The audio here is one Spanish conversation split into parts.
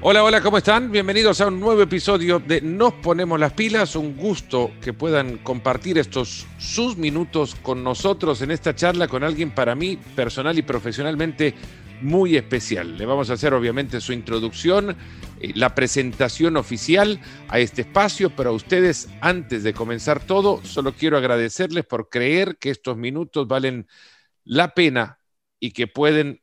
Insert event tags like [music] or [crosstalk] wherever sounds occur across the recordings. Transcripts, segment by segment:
Hola, hola, ¿cómo están? Bienvenidos a un nuevo episodio de Nos Ponemos las Pilas. Un gusto que puedan compartir estos sus minutos con nosotros en esta charla con alguien para mí personal y profesionalmente muy especial. Le vamos a hacer obviamente su introducción, eh, la presentación oficial a este espacio, pero a ustedes antes de comenzar todo, solo quiero agradecerles por creer que estos minutos valen la pena y que pueden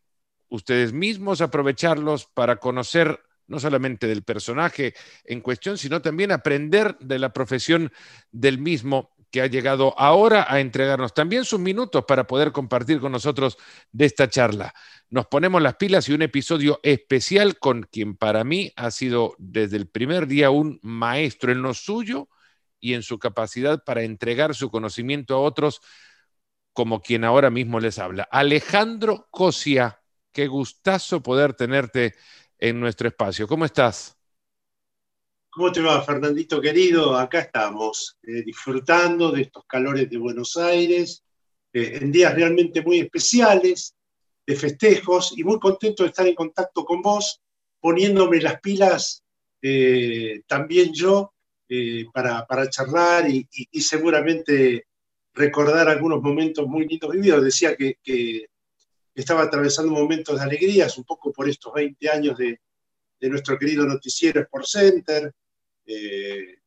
ustedes mismos aprovecharlos para conocer no solamente del personaje en cuestión, sino también aprender de la profesión del mismo que ha llegado ahora a entregarnos también sus minutos para poder compartir con nosotros de esta charla. Nos ponemos las pilas y un episodio especial con quien para mí ha sido desde el primer día un maestro en lo suyo y en su capacidad para entregar su conocimiento a otros, como quien ahora mismo les habla. Alejandro Cosia, qué gustazo poder tenerte en nuestro espacio. ¿Cómo estás? ¿Cómo te va, Fernandito querido? Acá estamos, eh, disfrutando de estos calores de Buenos Aires, eh, en días realmente muy especiales, de festejos, y muy contento de estar en contacto con vos, poniéndome las pilas eh, también yo para, charlar y, seguramente recordar algunos momentos muy lindos vividos. Decía que estaba atravesando momentos de alegrías, un poco por estos 20 años de, nuestro querido noticiero Sport Center, eh,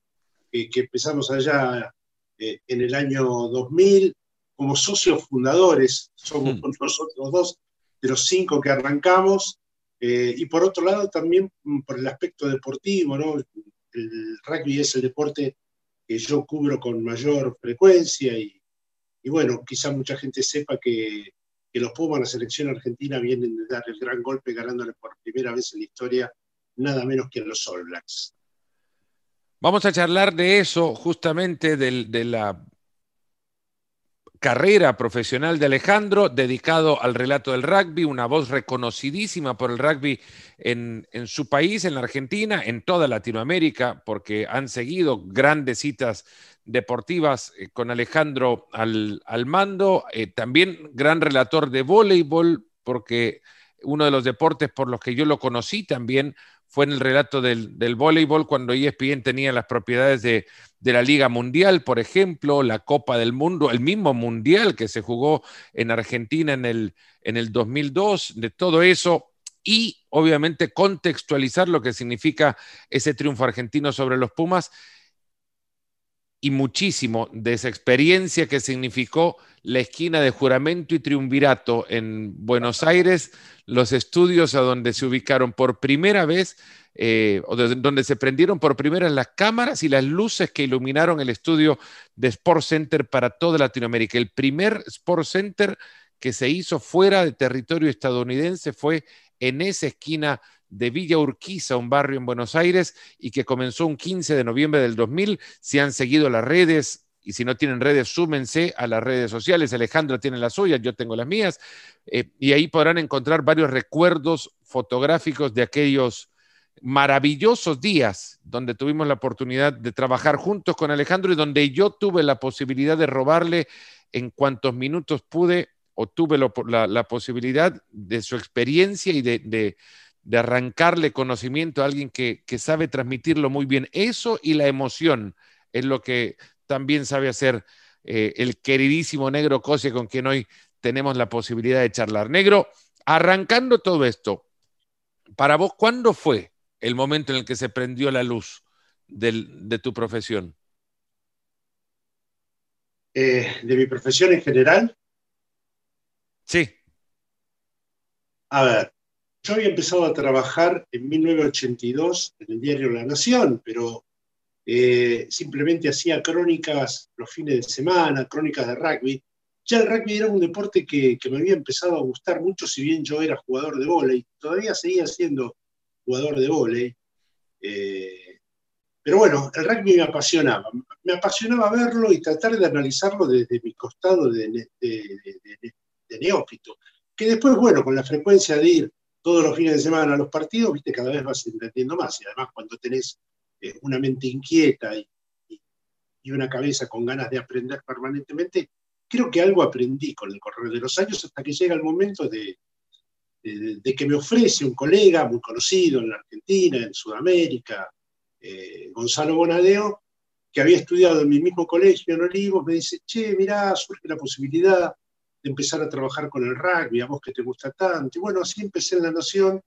que, empezamos allá eh, en el año 2000. Como socios fundadores, somos hmm. [laughs] nosotros dos de los cinco que arrancamos. Eh, y por otro lado, también por el aspecto deportivo, ¿no? El rugby es el deporte que yo cubro con mayor frecuencia y, y bueno, quizá mucha gente sepa que que los Pumas, la selección argentina, vienen de dar el gran golpe ganándole por primera vez en la historia nada menos que los All Blacks. Vamos a charlar de eso, justamente de la carrera profesional de Alejandro, dedicado al relato del rugby, una voz reconocidísima por el rugby en, en, su país, en la Argentina, en toda Latinoamérica, porque han seguido grandes citas deportivas eh, con Alejandro al, mando, eh, también gran relator de voleibol, porque uno de los deportes por los que yo lo conocí también fue en el relato del, del voleibol, cuando ESPN tenía las propiedades de, la Liga Mundial, por ejemplo, la Copa del Mundo, el mismo Mundial que se jugó en Argentina en el, en el 2002, de todo eso, y obviamente contextualizar lo que significa ese triunfo argentino sobre los Pumas y muchísimo de esa experiencia que significó la esquina de juramento y triunvirato en Buenos Aires, los estudios a donde se ubicaron por primera vez, eh, o donde se prendieron por primera vez las cámaras y las luces que iluminaron el estudio de Sport Center para toda Latinoamérica. El primer Sport Center que se hizo fuera de territorio estadounidense fue en esa esquina de Villa Urquiza, un barrio en Buenos Aires, y que comenzó un 15 de noviembre del 2000. Si han seguido las redes y si no tienen redes, súmense a las redes sociales. Alejandro tiene las suyas, yo tengo las mías, eh, y ahí podrán encontrar varios recuerdos fotográficos de aquellos maravillosos días donde tuvimos la oportunidad de trabajar juntos con Alejandro y donde yo tuve la posibilidad de robarle en cuantos minutos pude o tuve la, posibilidad de su experiencia y de de arrancarle conocimiento a alguien que, sabe transmitirlo muy bien. Eso y la emoción es lo que también sabe hacer eh, el queridísimo Negro Cose con quien hoy tenemos la posibilidad de charlar. Negro, arrancando todo esto, para vos, ¿cuándo fue el momento en el que se prendió la luz de tu profesión? Eh, ¿De mi profesión en general? Sí. A ver, yo había empezado a trabajar en 1982 en el diario La Nación, pero eh, simplemente hacía crónicas los fines de semana, crónicas de rugby. Ya el rugby era un deporte que, me había empezado a gustar mucho, si bien yo era jugador de vóley, todavía seguía siendo jugador de vóley. Eh, pero bueno, el rugby me apasionaba. Me apasionaba verlo y tratar de analizarlo desde mi costado de, de neófito. Que después, bueno, con la frecuencia de ir todos los fines de semana los partidos, viste, cada vez vas entendiendo más. Y además cuando tenés eh, una mente inquieta y, una cabeza con ganas de aprender permanentemente, creo que algo aprendí con el correr de los años hasta que llega el momento de, de, que me ofrece un colega muy conocido en la Argentina, en Sudamérica, eh, Gonzalo Bonadeo, que había estudiado en mi mismo colegio en Olivos, me dice, che, mirá, surge la posibilidad de empezar a trabajar con el rugby, a vos que te gusta tanto. Y bueno, así empecé en La Nación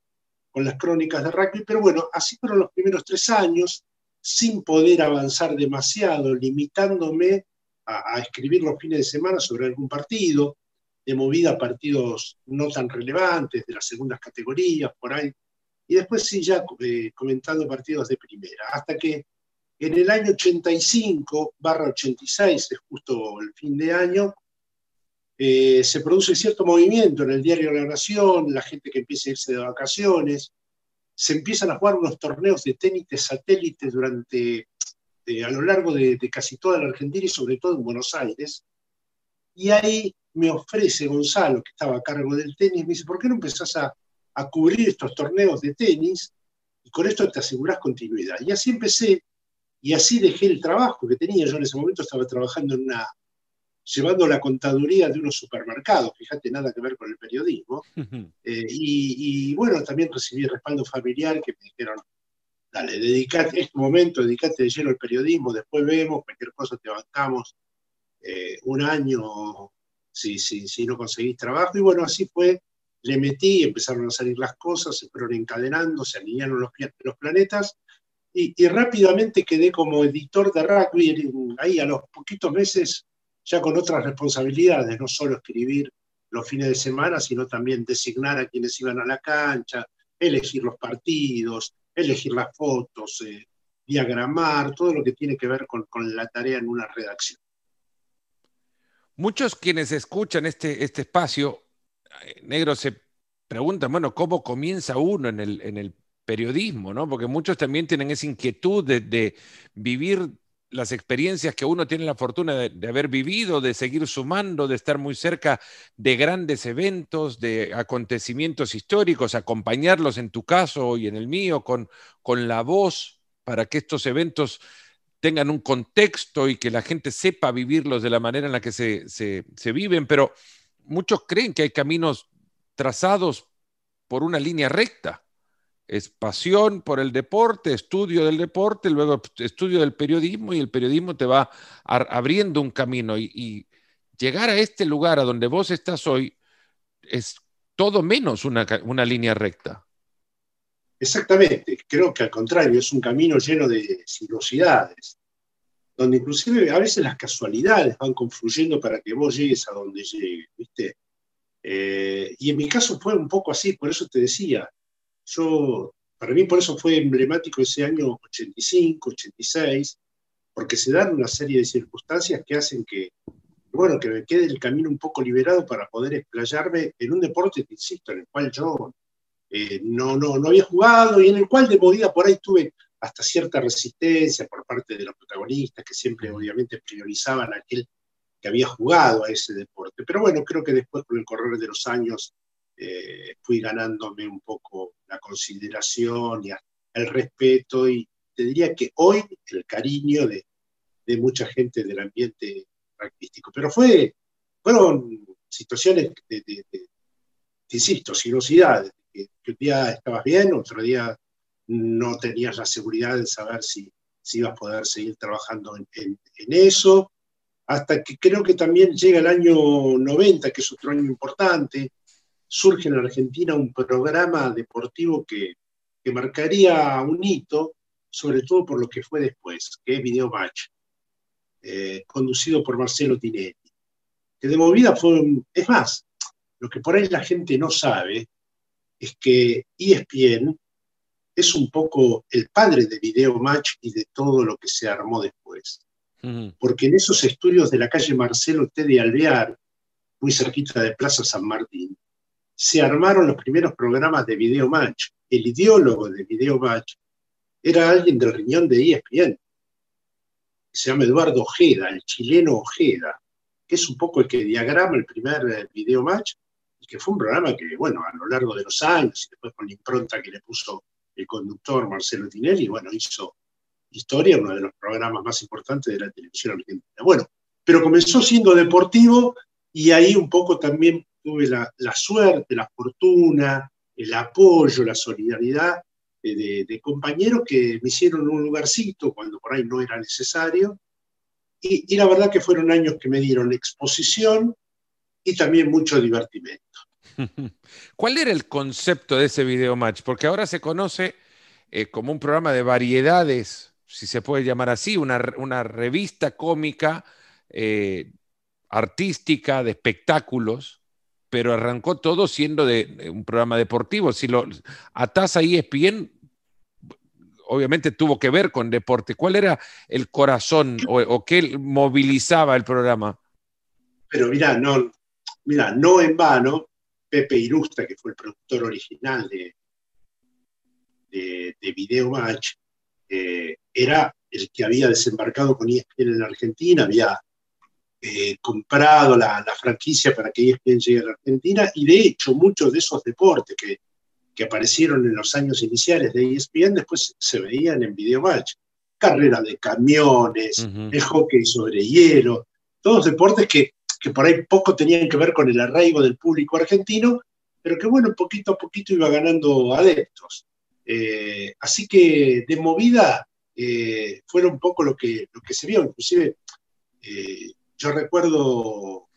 con las crónicas de rugby, pero bueno, así fueron los primeros tres años, sin poder avanzar demasiado, limitándome a, a escribir los fines de semana sobre algún partido, de movida a partidos no tan relevantes, de las segundas categorías, por ahí. Y después sí, ya eh, comentando partidos de primera. Hasta que en el año 85, barra 86, es justo el fin de año, eh, se produce cierto movimiento en el diario La Nación, la gente que empieza a irse de vacaciones, se empiezan a jugar unos torneos de tenis de satélite durante, eh, a lo largo de, de, casi toda la Argentina y sobre todo en Buenos Aires. Y ahí me ofrece Gonzalo, que estaba a cargo del tenis, me dice, ¿por qué no empezás a, a cubrir estos torneos de tenis? Y con esto te asegurás continuidad. Y así empecé, y así dejé el trabajo que tenía. Yo en ese momento estaba trabajando en una, llevando la contaduría de unos supermercados, fíjate, nada que ver con el periodismo. Eh, y, y, bueno, también recibí respaldo familiar que me dijeron, dale, dedicate, este momento, dedicate de lleno al periodismo, después vemos, cualquier cosa te bancamos. Eh, un año si, si, si no conseguís trabajo. Y bueno, así fue, le metí, empezaron a salir las cosas, se fueron encadenando, se alinearon los, los planetas. Y, y, rápidamente quedé como editor de rugby, ahí a los poquitos meses ya con otras responsabilidades, no solo escribir los fines de semana, sino también designar a quienes iban a la cancha, elegir los partidos, elegir las fotos, eh, diagramar, todo lo que tiene que ver con, con la tarea en una redacción. Muchos quienes escuchan este, este espacio, eh, negro, se preguntan, bueno, ¿cómo comienza uno en el, en el periodismo? ¿no? Porque muchos también tienen esa inquietud de, de vivir las experiencias que uno tiene la fortuna de, haber vivido, de seguir sumando, de estar muy cerca de grandes eventos, de acontecimientos históricos, acompañarlos en tu caso y en el mío con, con la voz para que estos eventos tengan un contexto y que la gente sepa vivirlos de la manera en la que se, se, se viven, pero muchos creen que hay caminos trazados por una línea recta. Es pasión por el deporte, estudio del deporte, luego estudio del periodismo y el periodismo te va abriendo un camino y, llegar a este lugar a donde vos estás hoy es todo menos una, una línea recta. Exactamente, creo que al contrario, es un camino lleno de sinuosidades, donde inclusive a veces las casualidades van confluyendo para que vos llegues a donde llegues, ¿viste? Eh, y en mi caso fue un poco así, por eso te decía, yo, para mí por eso fue emblemático ese año 85, 86, porque se dan una serie de circunstancias que hacen que, bueno, que me quede el camino un poco liberado para poder explayarme en un deporte, que insisto, en el cual yo eh, no, no, no había jugado y en el cual de movida por ahí tuve hasta cierta resistencia por parte de los protagonistas, que siempre obviamente priorizaban a aquel que había jugado a ese deporte. Pero bueno, creo que después con el correr de los años eh, fui ganándome un poco la consideración y el respeto y te diría que hoy el cariño de, de mucha gente del ambiente artístico. Pero fue, fueron situaciones de, de, de, insisto, sinuosidades, que, un día estabas bien, otro día no tenías la seguridad de saber si, si ibas a poder seguir trabajando en, en, en, eso, hasta que creo que también llega el año 90, que es otro año importante, surge en Argentina un programa deportivo que, que marcaría un hito, sobre todo por lo que fue después, que es Video Match, eh, conducido por Marcelo Tinelli, que de movida fue, es más, lo que por ahí la gente no sabe es que ESPN es un poco el padre de Video Match y de todo lo que se armó después. Uh -huh. Porque en esos estudios de la calle Marcelo T. de Alvear, muy cerquita de Plaza San Martín, se armaron los primeros programas de Video Match. El ideólogo de Video Match era alguien del riñón de ESPN. Se llama Eduardo Ojeda, el chileno Ojeda, que es un poco el que diagrama el primer eh, Video Match y que fue un programa que, bueno, a lo largo de los años, y después con la impronta que le puso el conductor Marcelo Tinelli, bueno, hizo historia, uno de los programas más importantes de la televisión argentina. Bueno, pero comenzó siendo deportivo y ahí un poco también tuve la, suerte, la fortuna, el apoyo, la solidaridad de, compañeros que me hicieron un lugarcito cuando por ahí no era necesario. Y, la verdad que fueron años que me dieron exposición y también mucho divertimento. [laughs] ¿Cuál era el concepto de ese video match? Porque ahora se conoce eh, como un programa de variedades, si se puede llamar así, una, revista cómica, eh, artística, de espectáculos, pero arrancó todo siendo de, un programa deportivo. Si lo atás a ESPN, obviamente tuvo que ver con deporte. ¿Cuál era el corazón o, qué movilizaba el programa? Pero mira, no, mira, no en vano, Pepe Irusta, que fue el productor original de, de, Video Match, eh, era el que había desembarcado con ESPN en Argentina, había eh, comprado la, franquicia para que ESPN llegue a la Argentina y de hecho muchos de esos deportes que, que aparecieron en los años iniciales de ESPN después se veían en Video Match. Carrera de camiones, el hockey sobre hielo, todos deportes que, que por ahí poco tenían que ver con el arraigo del público argentino, pero que bueno, poquito a poquito iba ganando adeptos. Eh, así que de movida eh, fueron un poco lo que, lo que se vio, inclusive eh, yo recuerdo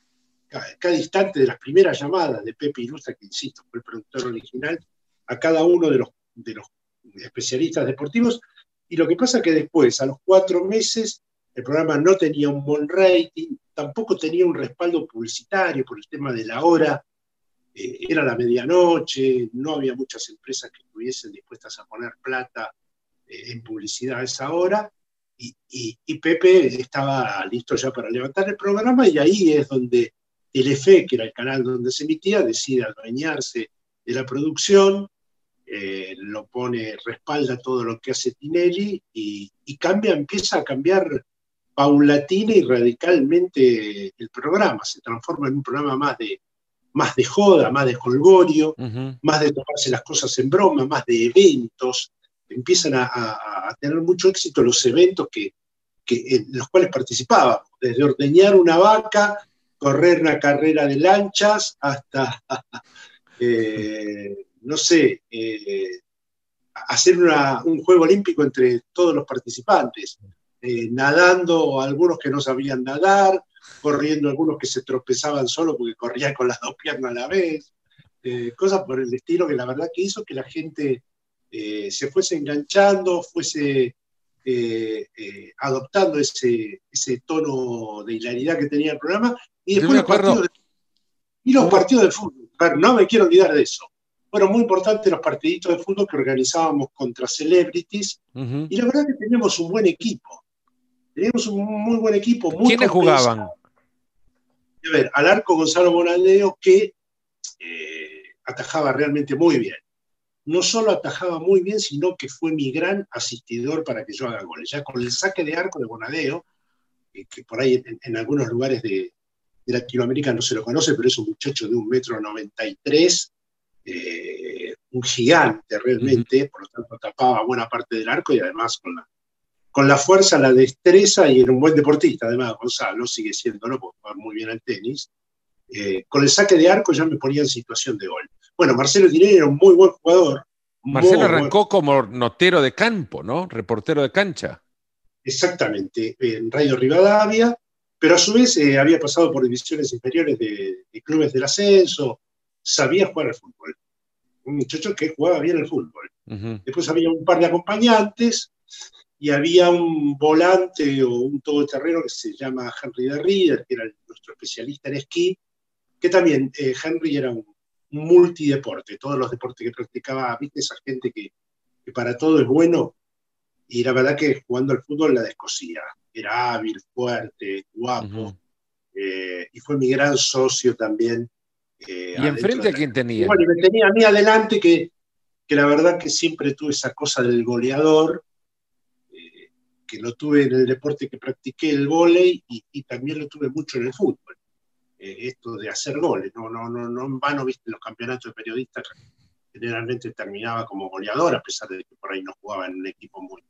cada, instante de las primeras llamadas de Pepe Ilustra, que insisto, fue el productor original, a cada uno de los, de los especialistas deportivos, y lo que pasa que después, a los cuatro meses, el programa no tenía un buen rating, tampoco tenía un respaldo publicitario por el tema de la hora, eh, era la medianoche, no había muchas empresas que estuviesen dispuestas a poner plata eh, en publicidad a esa hora, y, Pepe estaba listo ya para levantar el programa, y ahí es donde Telefe, que era el canal donde se emitía, decide adueñarse de la producción, eh, lo pone, respalda todo lo que hace Tinelli, y, y cambia, empieza a cambiar paulatina y radicalmente el programa, se transforma en un programa más de más de joda, más de colgorio, más de tomarse las cosas en broma, más de eventos. Empiezan a, tener mucho éxito los eventos que, en los cuales participábamos, desde ordeñar una vaca, correr una carrera de lanchas, hasta, [laughs] eh, no sé, eh, hacer un juego olímpico entre todos los participantes, eh, nadando algunos que no sabían nadar, corriendo algunos que se tropezaban solo porque corrían con las dos piernas a la vez, cosas por el estilo que la verdad que hizo que la gente eh, se fuese enganchando, fuese eh, adoptando ese, ese tono de hilaridad que tenía el programa, y después los partidos, de, y los partidos de fútbol. No me quiero olvidar de eso. Fueron muy importantes los partiditos de fútbol que organizábamos contra celebrities, y la verdad que teníamos un buen equipo. Teníamos un muy buen equipo. Muy ¿Quiénes jugaban? A ver, al arco Gonzalo Bonaldeo que eh, atajaba realmente muy bien. No solo atajaba muy bien, sino que fue mi gran asistidor para que yo haga goles. Ya con el saque de arco de Bonadeo, eh, que por ahí en, algunos lugares de, Latinoamérica no se lo conoce, pero es un muchacho de un metro noventa y tres, eh, un gigante realmente, por lo tanto tapaba buena parte del arco y además con la, con la fuerza, la destreza y era un buen deportista, además Gonzalo, sigue siendo, ¿no? Porque juega muy bien al tenis. Eh, con el saque de arco ya me ponía en situación de gol. Bueno, Marcelo Tinelli era un muy buen jugador. Marcelo arrancó como notero de campo, ¿no? Reportero de cancha. Exactamente, en Radio Rivadavia, pero a su vez eh, había pasado por divisiones inferiores de, clubes del ascenso, sabía jugar al fútbol. Un muchacho que jugaba bien al fútbol. Después había un par de acompañantes y había un volante o un todoterreno que se llama Henry de Rieder, que era nuestro especialista en esquí, que también eh, Henry era un multideporte, todos los deportes que practicaba, viste esa gente que, para todo es bueno, y la verdad que jugando al fútbol la descosía, era hábil, fuerte, guapo, eh, y fue mi gran socio también. Eh, ¿Y enfrente a quién tenía? Bueno, y me tenía a mí adelante que, que la verdad que siempre tuve esa cosa del goleador, que lo tuve en el deporte que practiqué, el vóley, y, también lo tuve mucho en el fútbol. Eh, esto de hacer goles, no, no, no, no en vano, viste, los campeonatos de periodistas generalmente terminaba como goleador, a pesar de que por ahí no jugaba en un equipo muy,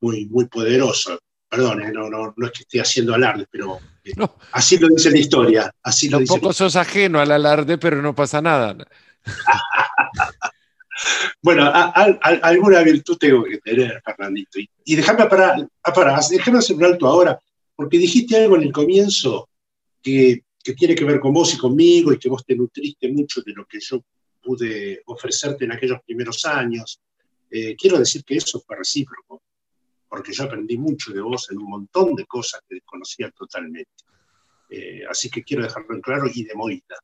muy, muy poderoso. perdón, eh, no, no, no, es que esté haciendo alarde, pero eh, así lo dice la historia. Así lo Tampoco sos ajeno al alarde, pero no pasa nada. [laughs] bueno, alguna virtud tengo que tener, Fernandito. Y, déjame parar, ah, déjame hacer un alto ahora, porque dijiste algo en el comienzo que, que tiene que ver con vos y conmigo y que vos te nutriste mucho de lo que yo pude ofrecerte en aquellos primeros años. Eh, quiero decir que eso fue recíproco, porque yo aprendí mucho de vos en un montón de cosas que desconocía totalmente. Eh, así que quiero dejarlo en claro y de moita.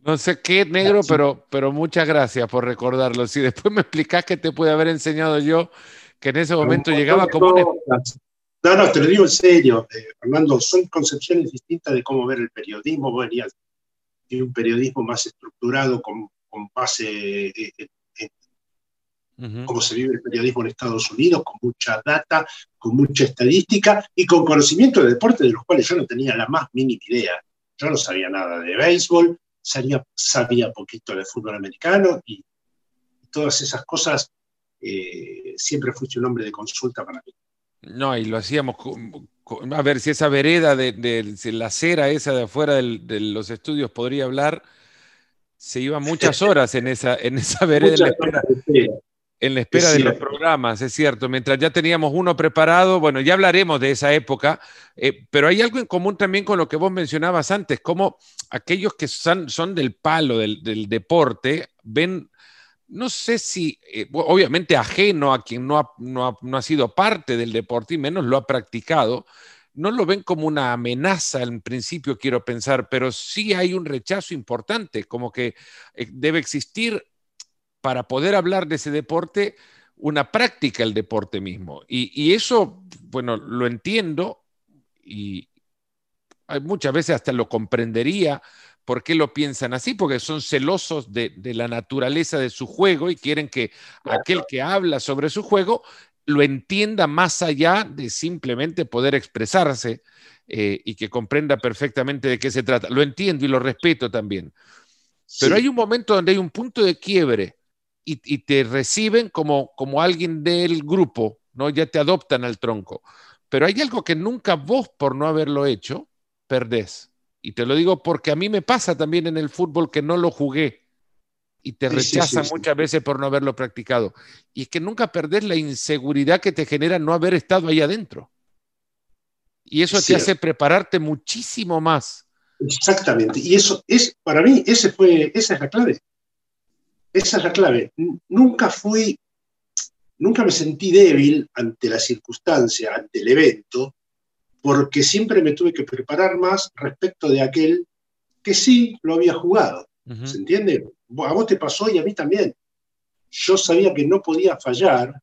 No sé qué, negro, pero, pero muchas gracias por recordarlo. Si después me explicás qué te puede haber enseñado yo, que en ese momento llegaba como un... No, no, te lo digo en serio, eh, Fernando, son concepciones distintas de cómo ver el periodismo. Vos venías de un periodismo más estructurado, con con base en eh, eh, eh, cómo se vive el periodismo en Estados Unidos, con mucha data, con mucha estadística y con conocimiento de deporte de los cuales yo no tenía la más mínima idea. Yo no sabía nada de béisbol, sabía, sabía poquito de fútbol americano y, todas esas cosas siempre fuiste un hombre de consulta para mí. No, y lo hacíamos, a ver si esa vereda de, la acera esa de afuera de los estudios podría hablar se iba muchas [laughs] horas en esa, en esa vereda en la espera, en la espera de los programas, es cierto. Mientras ya teníamos uno preparado, bueno, ya hablaremos de esa época, eh, pero hay algo en común también con lo que vos mencionabas antes, como aquellos que son, son del palo del, deporte ven no sé si, eh, obviamente ajeno a quien no no, no ha, sido parte del deporte y menos lo ha practicado, no lo ven como una amenaza en principio, quiero pensar, pero sí hay un rechazo importante, como que eh, debe existir para poder hablar de ese deporte una práctica el deporte mismo. Y, eso, bueno, lo entiendo y muchas veces hasta lo comprendería por qué lo piensan así, porque son celosos de, de, la naturaleza de su juego y quieren que aquel que habla sobre su juego lo entienda más allá de simplemente poder expresarse eh, y que comprenda perfectamente de qué se trata. Lo entiendo y lo respeto también. Pero hay un momento donde hay un punto de quiebre y, te reciben como, como alguien del grupo, ¿no? Ya te adoptan al tronco. Pero hay algo que nunca vos, por no haberlo hecho, perdés. Y te lo digo porque a mí me pasa también en el fútbol que no lo jugué y te rechazan muchas veces por no haberlo practicado. Y es que nunca perdés la inseguridad que te genera no haber estado ahí adentro. Y eso te hace prepararte muchísimo más. Exactamente. Y eso es, para mí, ese fue, esa es la clave. Esa es la clave. Nunca fui, nunca me sentí débil ante la circunstancia, ante el evento, porque siempre me tuve que preparar más respecto de aquel que sí lo había jugado. ¿Se entiende? A vos te pasó y a mí también. Yo sabía que no podía fallar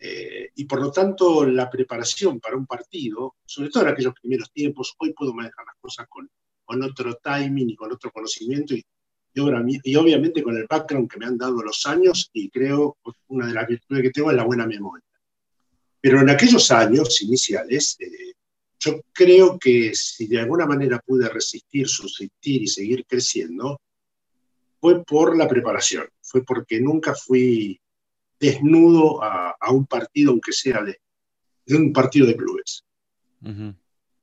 eh, y por lo tanto la preparación para un partido, sobre todo en aquellos primeros tiempos, hoy puedo manejar las cosas con, con otro timing y con otro conocimiento y, y, obviamente con el background que me han dado los años y creo una de las virtudes que tengo es la buena memoria. Pero en aquellos años iniciales, eh, yo creo que si de alguna manera pude resistir, subsistir y seguir creciendo, fue por la preparación, fue porque nunca fui desnudo a, un partido, aunque sea de, un partido de clubes.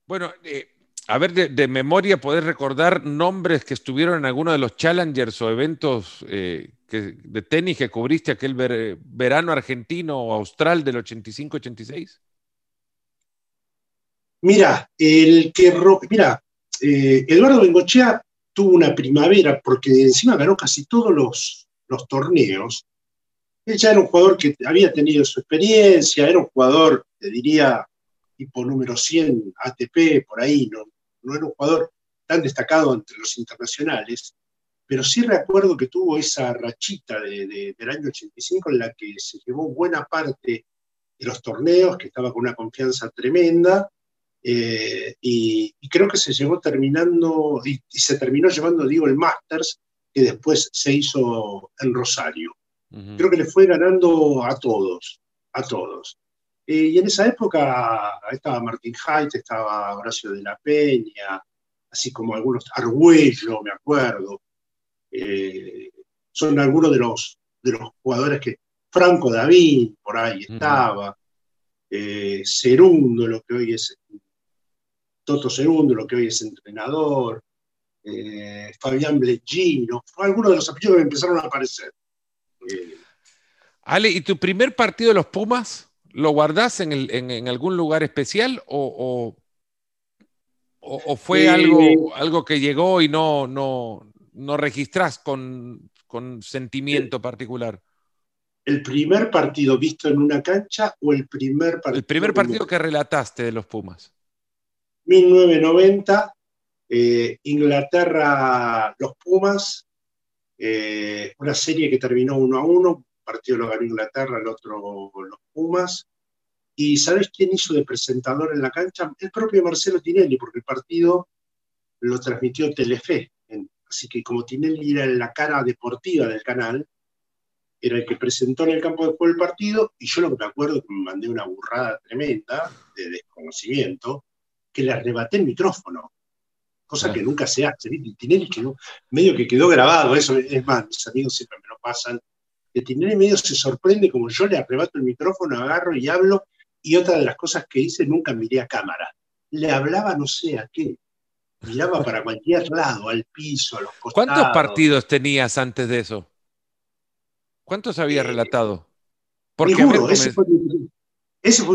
Bueno, eh, a ver, de, memoria, ¿podés recordar nombres que estuvieron en alguno de los challengers o eventos eh, de tenis que cubriste aquel verano argentino o austral del 85-86? Mira, el que mira, eh, Eduardo Bengochea tuvo una primavera porque encima ganó casi todos los, torneos. Él ya era un jugador que había tenido su experiencia, era un jugador, te diría, tipo número 100 ATP, por ahí, no, no era un jugador tan destacado entre los internacionales, pero sí recuerdo que tuvo esa rachita del año 85 en la que se llevó buena parte de los torneos, que estaba con una confianza tremenda, eh, y, creo que se llevó terminando, y, se terminó llevando, digo, el Masters, que después se hizo en Rosario. Creo que le fue ganando a todos, a todos. Eh, y en esa época estaba Martín Haidt, estaba Horacio de la Peña, así como algunos, Argüello, me acuerdo. Eh, son algunos de los, de los jugadores que, Franco David, por ahí estaba. eh, Cerundo, lo que hoy es Toto Cerundo, lo que hoy es entrenador, eh, Fabián Bleggino, algunos de los apellidos que empezaron a aparecer. Eh, Ale, ¿y tu primer partido de los Pumas lo guardás en, algún lugar especial o, o, fue algo, algo que llegó y no, no, no registrás con, con sentimiento particular? ¿El primer partido visto en una cancha o el primer partido? El primer partido que relataste de los Pumas. 1990, eh, Inglaterra, los Pumas, eh, una serie que terminó 1 a 1, un partido lo ganó Inglaterra, el otro los Pumas. ¿Y sabes quién hizo de presentador en la cancha? El propio Marcelo Tinelli, porque el partido lo transmitió Telefe. Así que como Tinelli era la cara deportiva del canal, era el que presentó en el campo de juego el partido, y yo lo que me acuerdo que me mandé una burrada tremenda de desconocimiento, que le arrebaté el micrófono, cosa que nunca se hace. Tinelli quedó, medio que quedó grabado, eso es más, mis amigos siempre me lo pasan, que Tinelli medio se sorprende como yo le arrebato el micrófono, agarro y hablo, y otra de las cosas que hice, nunca miré a cámara. Le hablaba no sé a qué, miraba para cualquier lado, al piso, a los costados. ¿Cuántos partidos tenías antes de eso? ¿Cuántos había eh, relatado? Porque ese, fue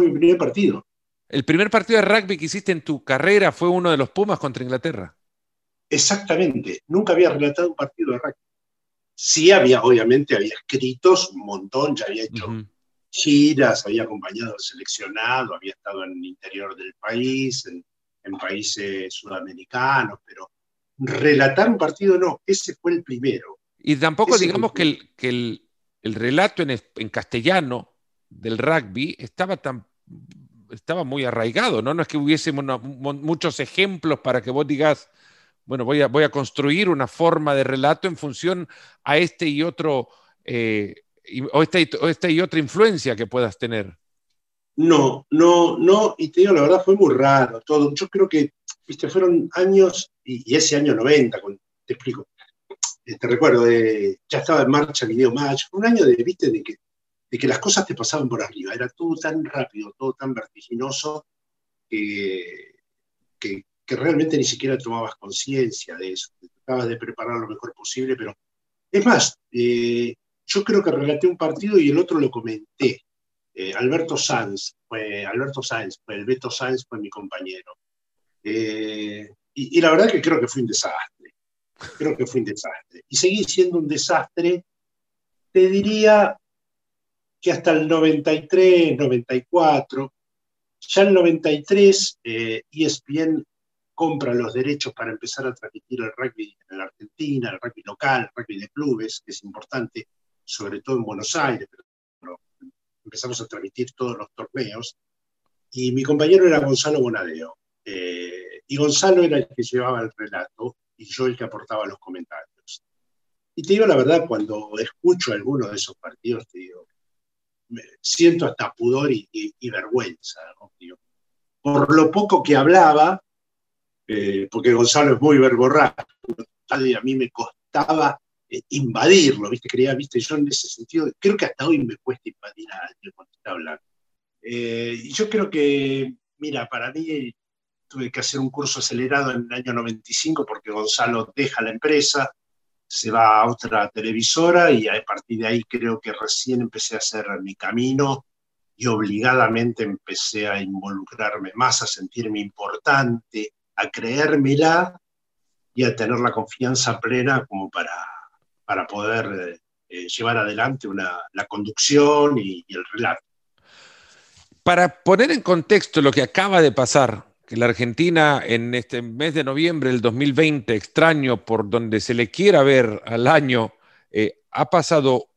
mi, primer partido. El primer partido de rugby que hiciste en tu carrera fue uno de los Pumas contra Inglaterra. Exactamente, nunca había relatado un partido de rugby. Sí había, obviamente, había escritos un montón, ya había hecho giras, había acompañado al seleccionado, había estado en el interior del país, en, países sudamericanos, pero relatar un partido no, ese fue el primero. Y tampoco digamos que el, que el, el relato en, castellano del rugby estaba, tan, estaba muy arraigado, ¿no? No es que hubiese muchos ejemplos para que vos digas, bueno, voy a, voy a construir una forma de relato en función a este y otro, eh, o, esta y, otra influencia que puedas tener. No, no, no, y te digo, la verdad fue muy raro todo. Yo creo que, viste, fueron años, y, ese año 90, te explico, te este, recuerdo, ya estaba en marcha Video Match, un año de, ¿viste? De, que, de que las cosas te pasaban por arriba, era todo tan rápido, todo tan vertiginoso, que, que, realmente ni siquiera tomabas conciencia de eso, tratabas de preparar lo mejor posible, pero es más, eh, yo creo que relaté un partido y el otro lo comenté. Eh, Alberto Sanz, fue, Alberto Sanz, fue, el Beto Sanz fue mi compañero. Eh, y, y, la verdad que creo que fue un desastre creo que fue un desastre. Y seguí siendo un desastre, te diría que hasta el 93, 94, ya el 93 eh, ESPN compra los derechos para empezar a transmitir el rugby en la Argentina, el rugby local, el rugby de clubes, que es importante, sobre todo en Buenos Aires, pero empezamos a transmitir todos los torneos. Y mi compañero era Gonzalo Bonadeo. Eh, y Gonzalo era el que llevaba el relato y yo el que aportaba los comentarios. Y te digo la verdad, cuando escucho alguno de esos partidos, te digo, siento hasta pudor y, vergüenza. por lo poco que hablaba, eh, porque Gonzalo es muy verborrágico, a mí me costaba eh, invadirlo, ¿viste? Creía, ¿viste? Yo en ese sentido, creo que hasta hoy me cuesta invadir a alguien cuando está hablando. Eh, y yo creo que, mira, para mí tuve que hacer un curso acelerado en el año 95 porque Gonzalo deja la empresa, se va a otra televisora y a partir de ahí creo que recién empecé a hacer mi camino y obligadamente empecé a involucrarme más, a sentirme importante, a creérmela y a tener la confianza plena como para, para poder eh, llevar adelante una, la conducción y el relato. Para poner en contexto lo que acaba de pasar la Argentina en este mes de noviembre del 2020, extraño por donde se le quiera ver al año, eh, ha pasado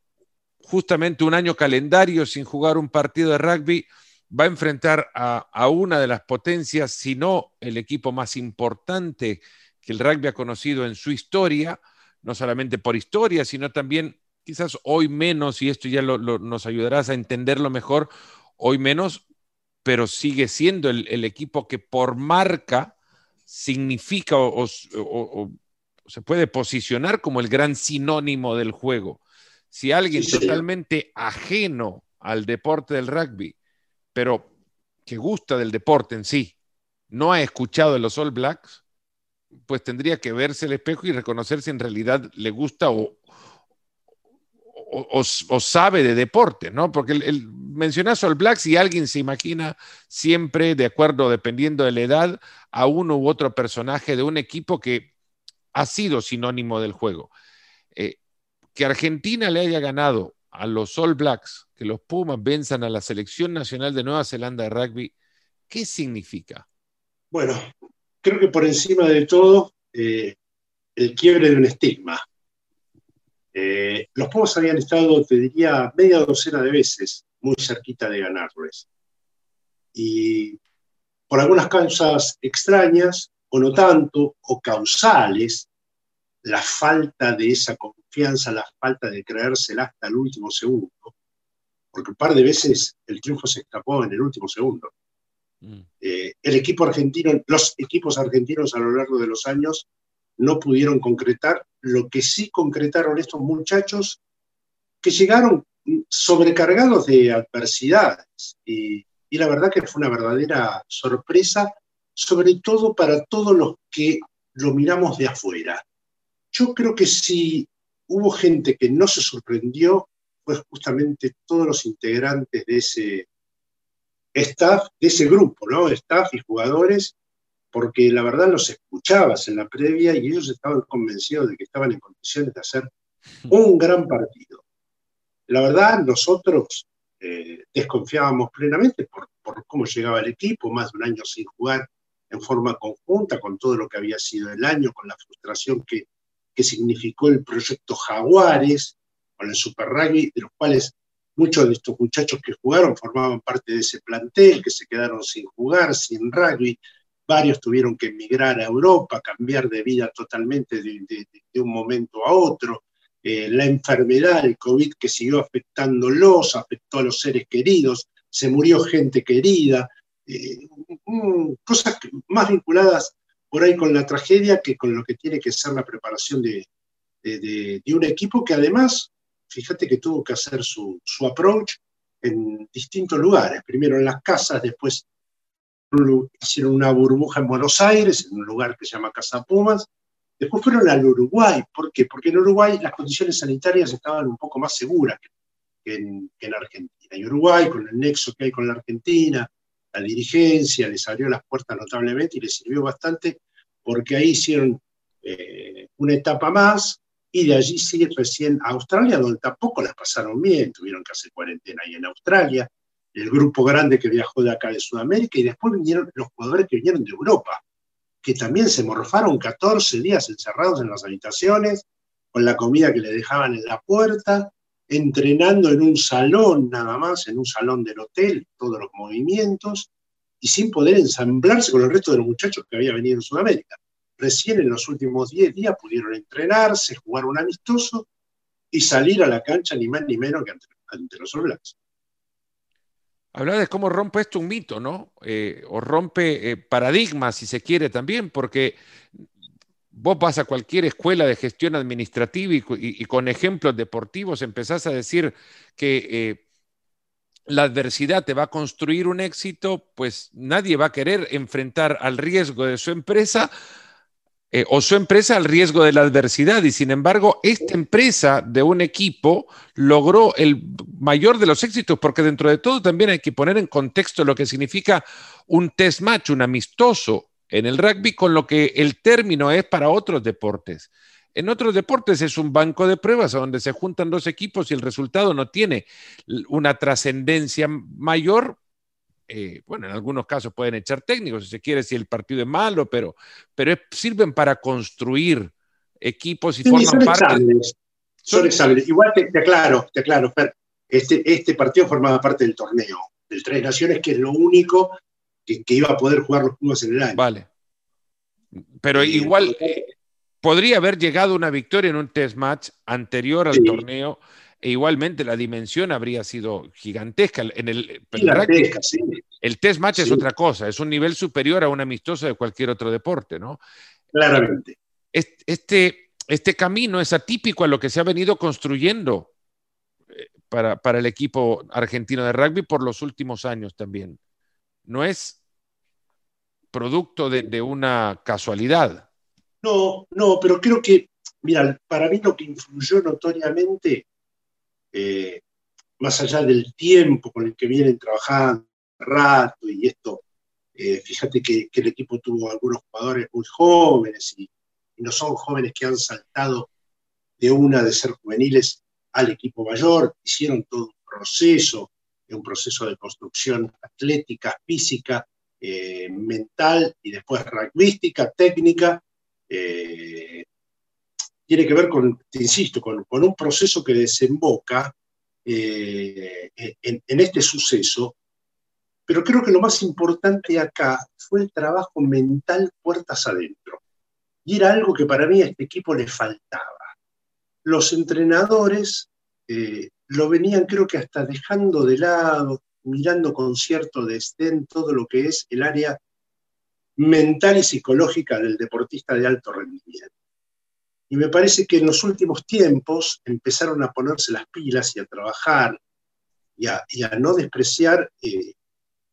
justamente un año calendario sin jugar un partido de rugby, va a enfrentar a, a una de las potencias, si no el equipo más importante que el rugby ha conocido en su historia, no solamente por historia, sino también quizás hoy menos, y esto ya nos ayudarás a entenderlo mejor, hoy menos pero sigue siendo el, equipo que por marca significa o, se puede posicionar como el gran sinónimo del juego. Si alguien totalmente ajeno al deporte del rugby, pero que gusta del deporte en sí, no ha escuchado de los All Blacks, pues tendría que verse el espejo y reconocer si en realidad le gusta o, o, sabe de deporte, ¿no? Porque el, el, mencionas All Blacks y alguien se imagina siempre, de acuerdo, dependiendo de la edad, a uno u otro personaje de un equipo que ha sido sinónimo del juego. Eh, que Argentina le haya ganado a los All Blacks, que los Pumas venzan a la selección nacional de Nueva Zelanda de rugby, ¿qué significa? Bueno, creo que por encima de todo, eh, el quiebre de un estigma. Eh, los Pumas habían estado, te diría, media docena de veces muy cerquita de ganarles. Y por algunas causas extrañas, o no tanto, o causales, la falta de esa confianza, la falta de creérsela hasta el último segundo, porque un par de veces el triunfo se escapó en el último segundo. Mm. Eh, el equipo argentino, los equipos argentinos a lo largo de los años no pudieron concretar lo que sí concretaron estos muchachos que llegaron sobrecargados de adversidades. Y, la verdad que fue una verdadera sorpresa, sobre todo para todos los que lo miramos de afuera. Yo creo que si hubo gente que no se sorprendió, fue justamente todos los integrantes de ese staff, de ese grupo, ¿no? Staff y jugadores, porque la verdad los escuchabas en la previa y ellos estaban convencidos de que estaban en condiciones de hacer un gran partido. La verdad, nosotros eh, desconfiábamos plenamente por, por, cómo llegaba el equipo, más de un año sin jugar en forma conjunta, con todo lo que había sido el año, con la frustración que, que significó el proyecto Jaguares, con el Super Rugby, de los cuales muchos de estos muchachos que jugaron formaban parte de ese plantel, que se quedaron sin jugar, sin rugby, varios tuvieron que emigrar a Europa, cambiar de vida totalmente de, un momento a otro. Eh, la enfermedad, el COVID que siguió afectándolos, afectó a los seres queridos, se murió gente querida, eh, cosas más vinculadas por ahí con la tragedia que con lo que tiene que ser la preparación de, un equipo que además, fíjate que tuvo que hacer su, su approach en distintos lugares, primero en las casas, después hicieron una burbuja en Buenos Aires, en un lugar que se llama Casa Pumas. Después fueron al Uruguay. ¿Por qué? Porque en Uruguay las condiciones sanitarias estaban un poco más seguras que en, Argentina. Y Uruguay, con el nexo que hay con la Argentina, la dirigencia les abrió las puertas notablemente y les sirvió bastante porque ahí hicieron eh, una etapa más y de allí sigue recién a Australia, donde tampoco las pasaron bien, tuvieron que hacer cuarentena ahí en Australia, el grupo grande que viajó de acá de Sudamérica, y después vinieron los jugadores que vinieron de Europa, que también se morfaron 14 días encerrados en las habitaciones, con la comida que le dejaban en la puerta, entrenando en un salón nada más, en un salón del hotel, todos los movimientos, y sin poder ensamblarse con el resto de los muchachos que había venido en Sudamérica. Recién en los últimos 10 días pudieron entrenarse, jugar un amistoso y salir a la cancha ni más ni menos que ante, los Hablar de cómo rompe esto un mito, ¿no? Eh, o rompe eh, paradigmas, si se quiere también, porque vos vas a cualquier escuela de gestión administrativa y, con ejemplos deportivos empezás a decir que eh, la adversidad te va a construir un éxito, pues nadie va a querer enfrentar al riesgo de su empresa eh, o su empresa al riesgo de la adversidad. Y sin embargo, esta empresa de un equipo logró el mayor de los éxitos, porque dentro de todo también hay que poner en contexto lo que significa un test match, un amistoso en el rugby, con lo que el término es para otros deportes. En otros deportes es un banco de pruebas donde se juntan dos equipos y el resultado no tiene una trascendencia mayor, eh, bueno, en algunos casos pueden echar técnicos, si se quiere, si el partido es malo, pero, pero sirven para construir equipos y forman parte. Son exámenes. Igual te, aclaro, te aclaro, Fer, este, este partido formaba parte del torneo, del Tres Naciones, que es lo único que, iba a poder jugar los Pumas en el año. Vale. Pero igual eh, podría haber llegado una victoria en un test match anterior al torneo e igualmente la dimensión habría sido gigantesca. En el, el test match es otra cosa, es un nivel superior a un amistoso de cualquier otro deporte, ¿no? Claramente. Este, este camino es atípico a lo que se ha venido construyendo eh, para, para el equipo argentino de rugby por los últimos años también. no es producto de, una casualidad. No, no, pero creo que, mira, para mí lo que influyó notoriamente, eh, más allá del tiempo con el que vienen trabajando, rato y esto, eh, fíjate que, el equipo tuvo algunos jugadores muy jóvenes y, no son jóvenes que han saltado de una de ser juveniles al equipo mayor, hicieron todo un proceso, un proceso de construcción atlética, física, eh, mental y después rugbyística, técnica, eh, tiene que ver con, te insisto, con, un proceso que desemboca en, en, este suceso pero creo que lo más importante acá fue el trabajo mental puertas adentro. Y era algo que para mí a este equipo le faltaba. Los entrenadores eh, lo venían creo que hasta dejando de lado, mirando con cierto desdén todo lo que es el área mental y psicológica del deportista de alto rendimiento. Y me parece que en los últimos tiempos empezaron a ponerse las pilas y a trabajar y a, no despreciar eh,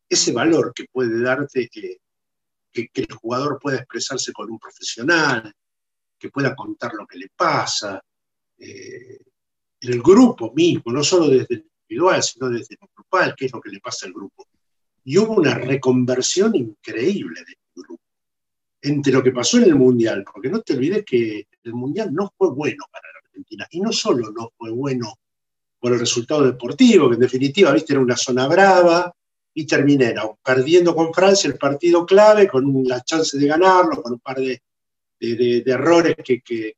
ese valor que puede darte que, el jugador pueda expresarse con un profesional, que pueda contar lo que le pasa, eh, el grupo mismo, no solo desde el individual, sino desde el grupal, qué es lo que le pasa al grupo. Y hubo una reconversión increíble del grupo entre lo que pasó en el Mundial, porque no te olvides que el Mundial no fue bueno para la Argentina, y no solo no fue bueno por el resultado deportivo, que en definitiva, viste, era una zona brava, y terminé perdiendo con Francia el partido clave, con la chance de ganarlo, con un par de, errores que, que,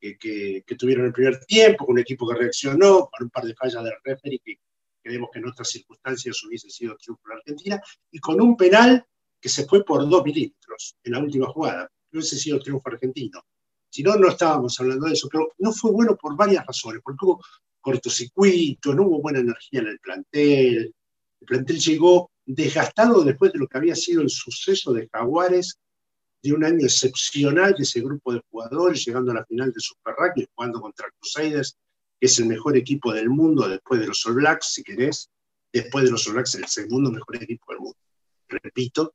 que, tuvieron el primer tiempo, con un equipo que reaccionó, con un par de fallas del referee que creemos que en otras circunstancias hubiese sido triunfo la Argentina, y con un penal que se fue por dos milímetros en la última jugada. Hubiese sido triunfo argentino. Si no, no estábamos hablando de eso, pero no fue bueno por varias razones, porque hubo cortocircuito, no hubo buena energía en el plantel, el plantel llegó desgastado después de lo que había sido el suceso de Jaguares, de un año excepcional de ese grupo de jugadores, llegando a la final de Super Rugby, jugando contra Crusaders, que es el mejor equipo del mundo después de los All Blacks, si querés, después de los All Blacks, el segundo mejor equipo del mundo. Repito,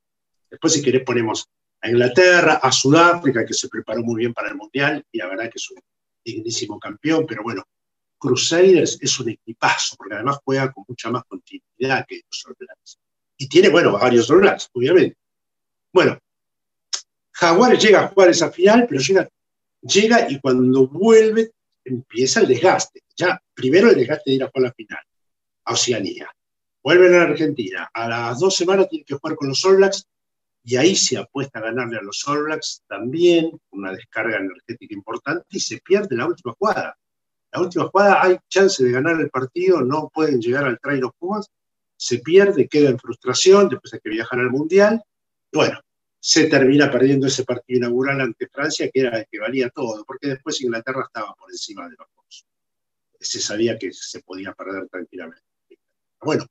después si querés ponemos a Inglaterra, a Sudáfrica, que se preparó muy bien para el Mundial, y la verdad que es un dignísimo campeón, pero bueno, Crusaders es un equipazo, porque además juega con mucha más continuidad que los All Blacks. Y tiene, bueno, varios All Blacks, obviamente. Bueno, Jaguares llega a jugar esa final, pero llega, llega y cuando vuelve empieza el desgaste. Ya, primero el desgaste de ir a jugar la final, a Oceanía. Vuelven a la Argentina. A las dos semanas tiene que jugar con los All Blacks y ahí se apuesta a ganarle a los All Blacks también, una descarga energética importante, y se pierde la última jugada la última jugada hay chance de ganar el partido, no pueden llegar al try los Pumas, se pierde, queda en frustración, después hay que viajar al Mundial, bueno, se termina perdiendo ese partido inaugural ante Francia, que era el que valía todo, porque después Inglaterra estaba por encima de los dos. Se sabía que se podía perder tranquilamente. Bueno,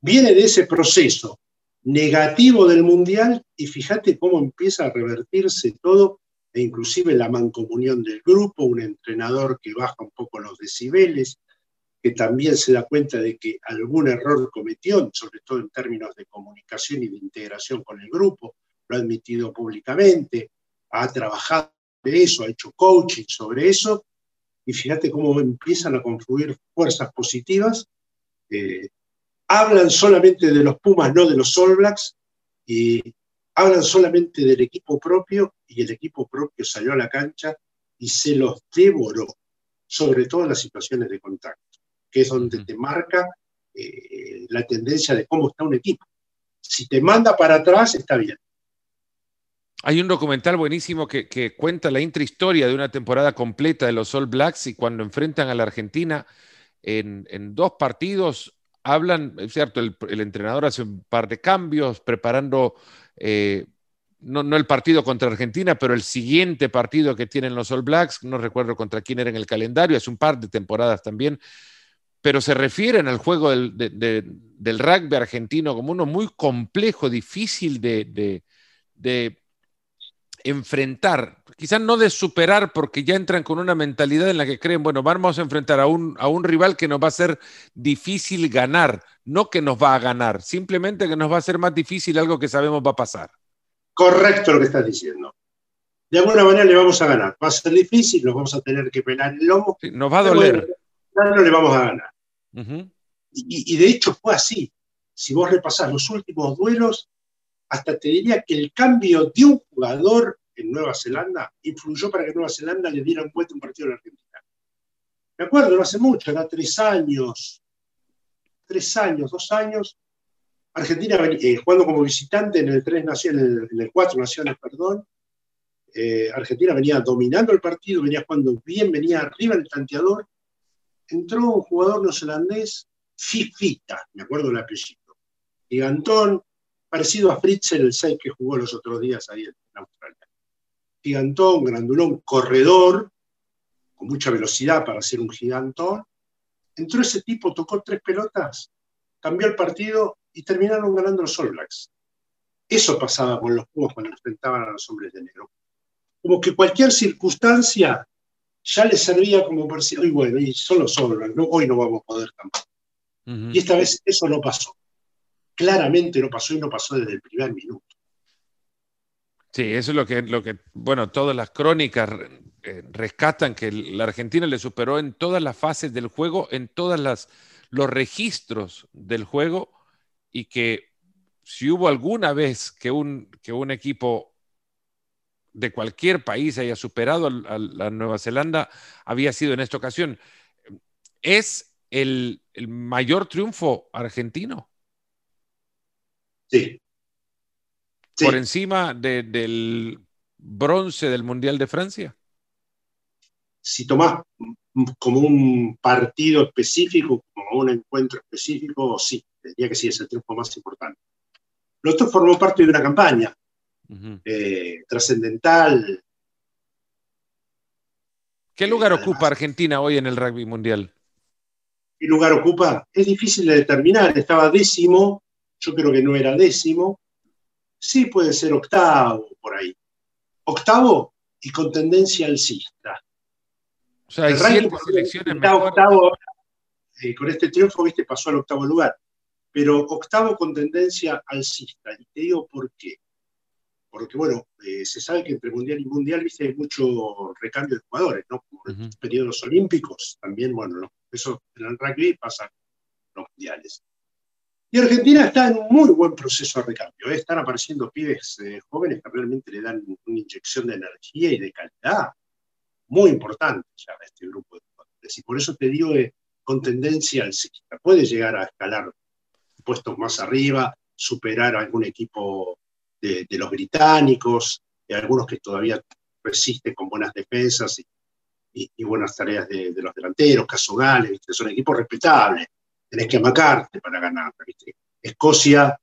viene de ese proceso negativo del Mundial y fíjate cómo empieza a revertirse todo e inclusive la mancomunión del grupo, un entrenador que baja un poco los decibeles, que también se da cuenta de que algún error cometió, sobre todo en términos de comunicación y de integración con el grupo, lo ha admitido públicamente, ha trabajado de eso, ha hecho coaching sobre eso, y fíjate cómo empiezan a confluir fuerzas positivas. Eh, hablan solamente de los Pumas, no de los All Blacks, y hablan solamente del equipo propio y el equipo propio salió a la cancha y se los devoró, sobre todo en las situaciones de contacto, que es donde te marca eh, la tendencia de cómo está un equipo. Si te manda para atrás, está bien. Hay un documental buenísimo que, cuenta la intrahistoria de una temporada completa de los All Blacks y cuando enfrentan a la Argentina en, dos partidos hablan, es cierto, el, entrenador hace un par de cambios preparando eh, no, el partido contra Argentina, pero el siguiente partido que tienen los All Blacks, no recuerdo contra quién era en el calendario, es un par de temporadas también, pero se refieren al juego del, rugby argentino como uno muy complejo, difícil de, enfrentar. Quizás no de superar, porque ya entran con una mentalidad en la que creen, bueno, vamos a enfrentar a un, a un rival que nos va a ser difícil ganar, no que nos va a ganar, simplemente que nos va a ser más difícil algo que sabemos va a pasar. Correcto lo que estás diciendo. De alguna manera le vamos a ganar. Va a ser difícil, nos vamos a tener que pelar el lomo. nos va a doler. No le vamos a ganar. y, y de hecho fue así. Si vos repasás los últimos duelos, hasta te diría que el cambio de un jugador en Nueva Zelanda influyó para que Nueva Zelanda le diera vuelta un partido a la Argentina. Me acuerdo, no hace mucho, era tres años, tres años, dos años. Argentina eh, jugando como visitante en el, tres naciones, en el cuatro naciones, perdón. Eh, Argentina venía dominando el partido, venía jugando bien, venía arriba el tanteador. Entró un jugador neozelandés, Fifita, me acuerdo el apellido, gigantón, parecido a Fritzel, el 6 que jugó los otros días ahí en Australia gigantón, grandulón, corredor, con mucha velocidad para ser un gigantón. Entró ese tipo, tocó tres pelotas, cambió el partido y terminaron ganando los All Blacks. Eso pasaba con los Pumas cuando enfrentaban a los hombres de negro. Como que cualquier circunstancia ya les servía como para decir, bueno, y son los All Blacks, hoy no vamos a poder tampoco. Y esta vez eso no pasó. Claramente no pasó y no pasó desde el primer minuto. Sí, eso es lo que, lo que bueno, todas las crónicas eh, rescatan que la Argentina le superó en todas las fases del juego, en todos los registros del juego, y que si hubo alguna vez que un, que un equipo de cualquier país haya superado a, la Nueva Zelanda, había sido en esta ocasión. ¿Es el, el mayor triunfo argentino? Sí, por encima del bronce del Mundial de Francia? Si tomás como un partido específico, como un encuentro específico, sí, diría que sí, es el triunfo más importante. Lo otro formó parte de una campaña eh, trascendental. ¿Qué lugar ocupa Argentina hoy en el rugby mundial? ¿Qué lugar ocupa? Es difícil de determinar. Estaba décimo, yo creo que no era décimo, Sí, puede ser octavo, por ahí. Octavo y con tendencia alcista. O sea, hay siete selecciones octavo eh, con este triunfo, viste, pasó al octavo lugar. Pero octavo con tendencia alcista. Y te digo por qué. Porque, bueno, eh, se sabe que entre mundial y mundial, viste, hay mucho recambio de jugadores, ¿no? Como en los periodos olímpicos, también, bueno, eso en el rugby pasa los mundiales. Y Argentina está en un muy buen proceso de recambio. ¿eh? Están apareciendo pibes eh, jóvenes que realmente le dan una inyección de energía y de calidad muy importante ya a este grupo de jugadores. Y por eso te digo de, con tendencia alcista. Puede llegar a escalar puestos más arriba, superar a algún equipo de, los británicos, y algunos que todavía resisten con buenas defensas y, buenas tareas de, los delanteros, Caso Gales, son equipos respetables tenés que amacarte para ganar. Escocia,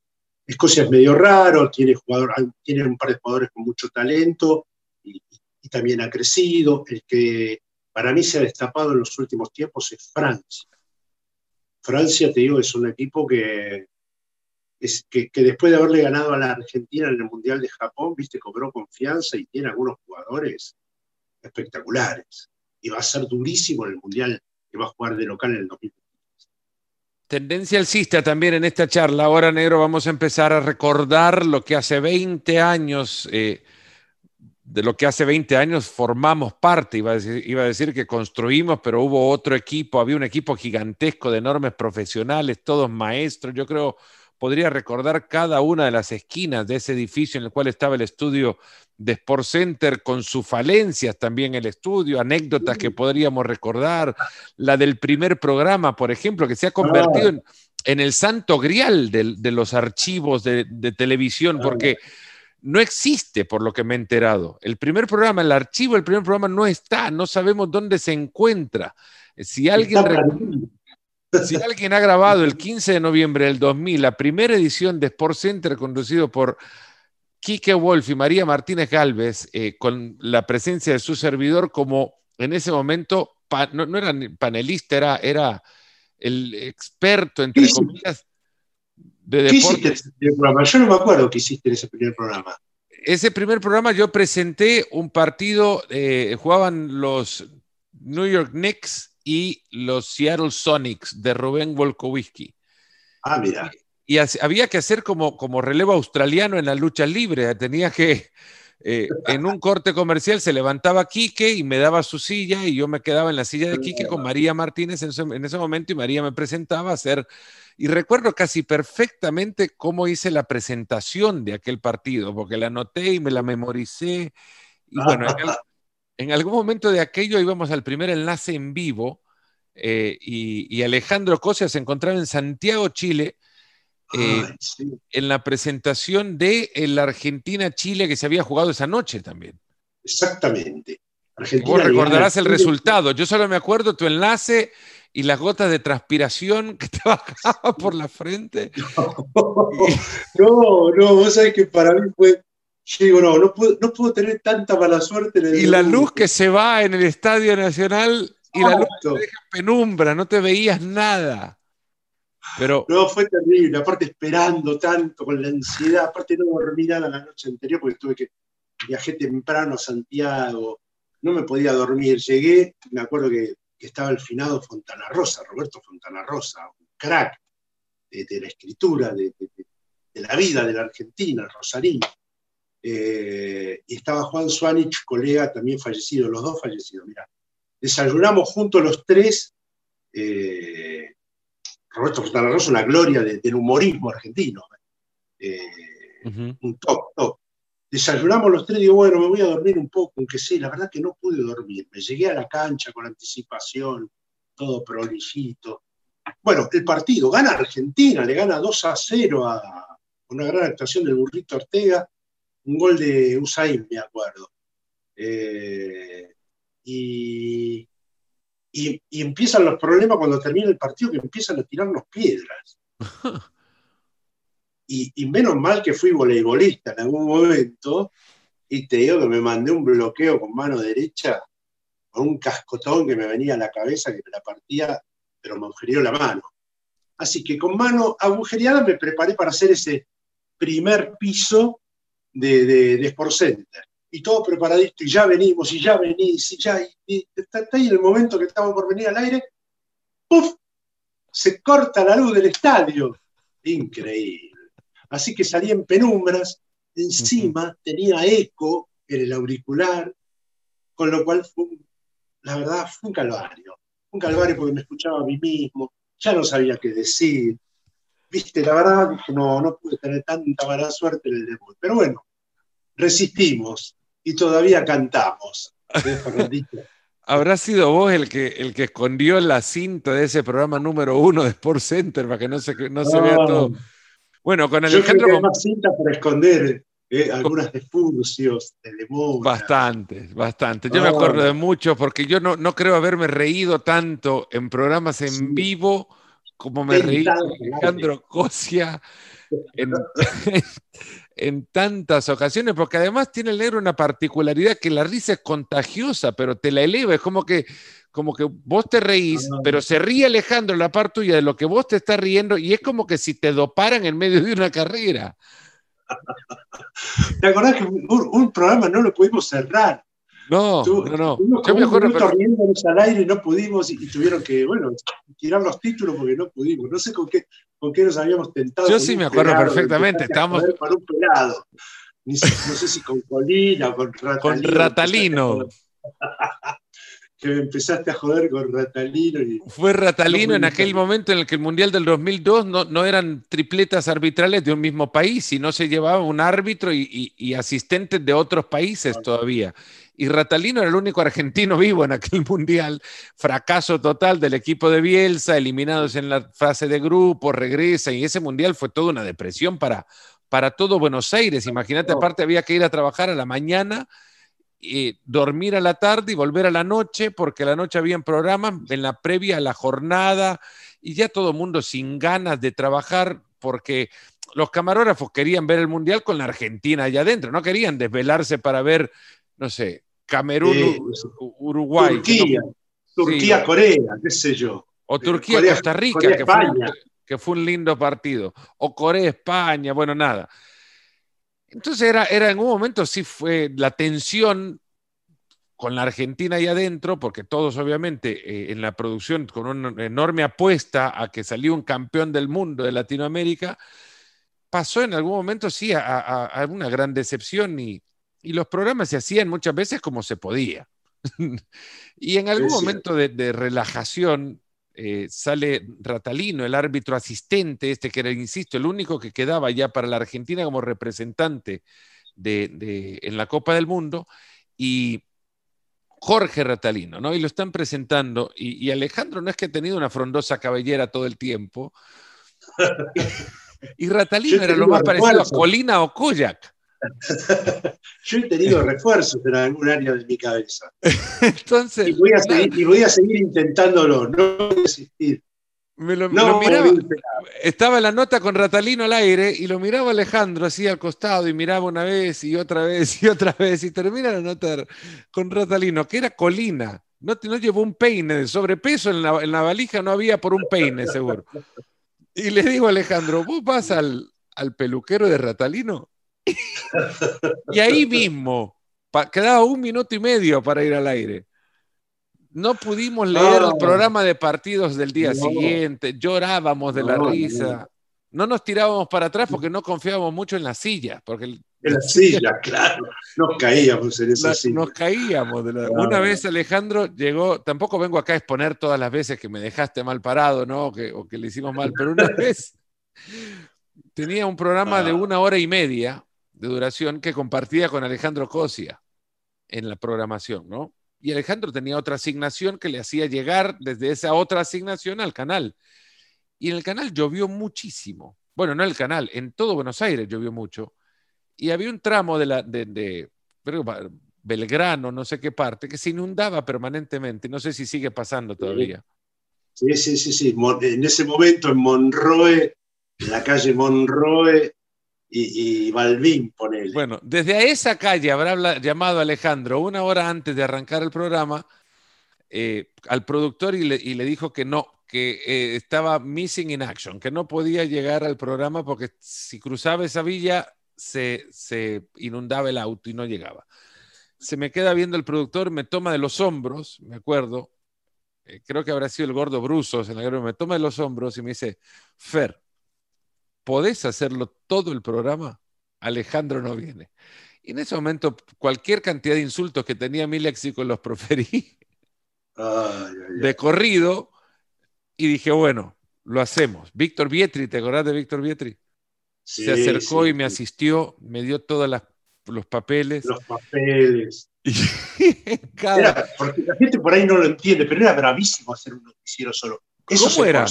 Escocia es medio raro, tiene, jugador, tiene un par de jugadores con mucho talento y, también ha crecido. El que para mí se ha destapado en los últimos tiempos es Francia. Francia, te digo, es un equipo que, es, que, después de haberle ganado a la Argentina en el Mundial de Japón, viste, cobró confianza y tiene algunos jugadores espectaculares. Y va a ser durísimo en el Mundial que va a jugar de local en el 2020. Tendencia alcista también en esta charla. Ahora, negro, vamos a empezar a recordar lo que hace 20 años, eh, de lo que hace 20 años formamos parte. Iba a, decir, iba a decir que construimos, pero hubo otro equipo, había un equipo gigantesco de enormes profesionales, todos maestros. Yo creo, podría recordar cada una de las esquinas de ese edificio en el cual estaba el estudio de Sport Center con sus falencias también el estudio, anécdotas que podríamos recordar, la del primer programa, por ejemplo, que se ha convertido en, el santo grial de, los archivos de, televisión, porque no existe, por lo que me he enterado. El primer programa, el archivo del primer programa no está, no sabemos dónde se encuentra. Si alguien, si alguien ha grabado el 15 de noviembre del 2000 la primera edición de Sport Center conducido por Quique Wolf y María Martínez Galvez, eh, con la presencia de su servidor como en ese momento, no, era panelista, era, era el experto, entre comillas, de deportes. Yo no me acuerdo que hiciste en ese primer programa. ese primer programa yo presenté un partido, eh, jugaban los New York Knicks y los Seattle Sonics de Rubén Wolkowski. Ah, mira. Y, había que hacer como, como relevo australiano en la lucha libre. Tenía que, eh, en un corte comercial se levantaba Quique y me daba su silla y yo me quedaba en la silla de Quique con María Martínez en ese, momento y María me presentaba a hacer, y recuerdo casi perfectamente cómo hice la presentación de aquel partido, porque la anoté y me la memoricé. Y bueno, [laughs] en, algún momento de aquello íbamos al primer enlace en vivo eh, y, Alejandro Cosia se encontraba en Santiago, Chile, eh, en la presentación de la Argentina-Chile que se había jugado esa noche también. Exactamente. Vos recordarás el resultado. Yo solo me acuerdo tu enlace y las gotas de transpiración que te [laughs] bajaban por la frente. [laughs] No, no, vos sabés que para mí fue. Yo digo, no, no puedo, no puedo tener tanta mala suerte. En el y la luz que se va en el Estadio Nacional y la luz te deja penumbra, no te veías nada. Pero... No, fue terrible, aparte esperando tanto, con la ansiedad, aparte no dormí nada la noche anterior porque tuve que, viajé temprano a Santiago, no me podía dormir, llegué, me acuerdo que, estaba el finado Fontana Rosa, Roberto Fontana Rosa, un crack de, la escritura, de, la vida de la Argentina, Rosarino. Eh, y estaba Juan Suanich, colega también fallecido, los dos fallecidos, mira. Desayunamos juntos los tres. Eh, Roberto Fontana Rosa, una gloria del humorismo argentino. Eh, un top, top. Desayunamos los tres y digo, bueno, me voy a dormir un poco, aunque sí, la verdad que no pude dormir. Me llegué a la cancha con anticipación, todo prolijito. Bueno, el partido gana Argentina, le gana 2 a 0 a una gran actuación del burrito Ortega, un gol de Usain, me acuerdo. Eh, y y, empiezan los problemas cuando termina el partido, que empiezan a tirarnos piedras. [laughs] Y, menos mal que fui voleibolista en algún momento, y te digo que me mandé un bloqueo con mano derecha, con un cascotón que me venía a la cabeza, que me la partía, pero me agujerió la mano. Así que con mano agujereada me preparé para hacer ese primer piso de, de, de Sport Center y todo preparadito, y ya venimos, y ya venís, y ya, y, está, ahí en el momento que estamos por venir al aire, ¡puf! Se corta la luz del estadio. Increíble. Así que salí en penumbras, encima tenía eco en el auricular, con lo cual fue, la verdad, fue un calvario. Un calvario porque me escuchaba a mí mismo, ya no sabía qué decir. Viste, la verdad, no, no pude tener tanta mala suerte en el debut. Pero bueno, resistimos y todavía cantamos. [laughs] Habrá sido vos el que, el que escondió la cinta de ese programa número uno de Sport Center para que no se, no se vea todo. Bueno, con Alejandro. Yo más cinta para esconder eh, algunas de Furcios, de Lemón. Bastante, bastante. Yo me acuerdo de muchos porque yo no, no creo haberme reído tanto en programas en vivo como me reí Alejandro Cosia en, [laughs] en tantas ocasiones, porque además tiene el negro una particularidad que la risa es contagiosa, pero te la eleva, es como que, como que vos te reís, ah. pero se ríe Alejandro la parte tuya de lo que vos te estás riendo y es como que si te doparan en medio de una carrera. [laughs] ¿Te acordás que un programa no lo pudimos cerrar? No, no, no. Yo me acuerdo. Pero... al aire y no pudimos y, tuvieron que, bueno, tirar los títulos porque no pudimos. No sé con qué, con qué nos habíamos tentado. Yo sí me acuerdo perfectamente. Estábamos. Con un pelado. No sé si con Colina o con Ratalino. Con Ratalino. Que empezaste a joder con Ratalino. Fue Ratalino en aquel momento en el que el Mundial del 2002 no, no, eran tripletas arbitrales de un mismo país, sino se llevaba un árbitro y, y, asistentes de otros países todavía. Y Ratalino era el único argentino vivo en aquel [laughs] Mundial. Fracaso total del equipo de Bielsa, eliminados en la fase de grupo, regresa y ese Mundial fue toda una depresión para, para todo Buenos Aires. Imagínate, aparte había que ir a trabajar a la mañana dormir a la tarde y volver a la noche, porque a la noche habían programas en la previa a la jornada y ya todo el mundo sin ganas de trabajar porque los camarógrafos querían ver el Mundial con la Argentina allá adentro, no querían desvelarse para ver, no sé, Camerún, eh, Uruguay. Turquía, Turquía, Corea, qué sé yo. O Turquía, Costa Rica, que, fue que fue un lindo partido. O Corea, España, bueno, nada. Entonces era, era en un momento sí fue la tensión con la Argentina ahí adentro, porque todos obviamente eh, en la producción con una enorme apuesta a que salió un campeón del mundo de Latinoamérica, pasó en algún momento sí a, una gran decepción y, los programas se hacían muchas veces como se podía. [laughs] y en algún momento de, relajación eh, sale Ratalino, el árbitro asistente, este que era, insisto, el único que quedaba ya para la Argentina como representante de, en la Copa del Mundo, y Jorge Ratalino, ¿no? Y lo están presentando. Y, Alejandro no es que ha tenido una frondosa cabellera todo el tiempo. [laughs] y Ratalino era lo más parecido a Colina o Koyak. [laughs] Yo he tenido refuerzos en algún área de mi cabeza. [laughs] Entonces, y voy, a seguir, y voy a seguir intentándolo, no desistir. Me lo, miraba, estaba la nota con Ratalino al aire y lo miraba Alejandro así al costado y miraba una vez y otra vez y otra vez y termina la nota con Ratalino, que era colina. No, no llevó un peine de sobrepeso en la, en la, valija, no había por un peine seguro. Y le digo a Alejandro, ¿vos vas al, al peluquero de Ratalino? Y ahí mismo, quedaba un minuto y medio para ir al aire. No pudimos leer el programa de partidos del día siguiente, llorábamos de la risa. No. nos tirábamos para atrás porque no confiábamos mucho en la silla. Porque en la silla, claro. Nos caíamos en esa silla. Nos caíamos. Una vez Alejandro llegó, tampoco vengo acá a exponer todas las veces que me dejaste mal parado, ¿no? O que, o que le hicimos mal, pero una [laughs] vez tenía un programa de ah. una hora y media de duración que compartía con Alejandro Cosia en la programación, ¿no? y Alejandro tenía otra asignación que le hacía llegar desde esa otra asignación al canal. Y en el canal llovió muchísimo. Bueno, no el canal, en todo Buenos Aires llovió mucho. Y había un tramo de, la, de, Belgrano, no sé qué parte, que se inundaba permanentemente. No sé si sigue pasando todavía. Sí, sí, sí, sí. En ese momento en Monroe, en la calle Monroe, y, y Balvin, ponele. Bueno, desde esa calle habrá llamado Alejandro una hora antes de arrancar el programa eh, al productor y le, dijo que no, que eh, estaba missing in action, que no podía llegar al programa porque si cruzaba esa villa se, inundaba el auto y no llegaba. Se me queda viendo el productor, me toma de los hombros, me acuerdo, eh, creo que habrá sido el gordo Brusos en la guerra, me toma de los hombros y me dice, Fer, ¿podés hacerlo todo el programa? Alejandro no viene. Y en ese momento, cualquier cantidad de insultos que tenía mi léxico los proferí [laughs] de corrido y dije, bueno, lo hacemos. Víctor Vietri, ¿te acordás de Víctor Vietri? Se acercó y me asistió, me dio todos los papeles. Los papeles. [laughs] porque la gente por ahí no lo entiende, pero era bravísimo hacer un noticiero solo. ¿Eso ¿Cómo era?